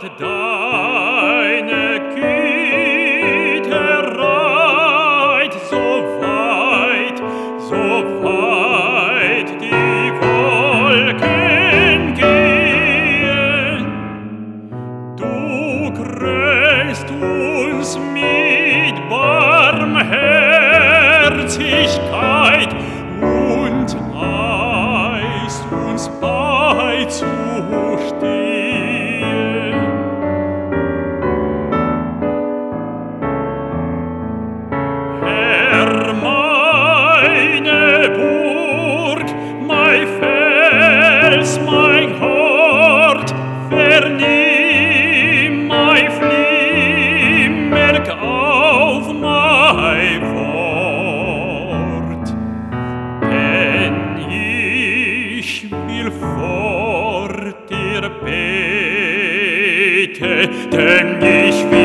Gott deine Güte reit so weit, so weit die Wolken gehen. Du kränkst uns mit Barmherzigkeit und neigst uns bei. Denn ich will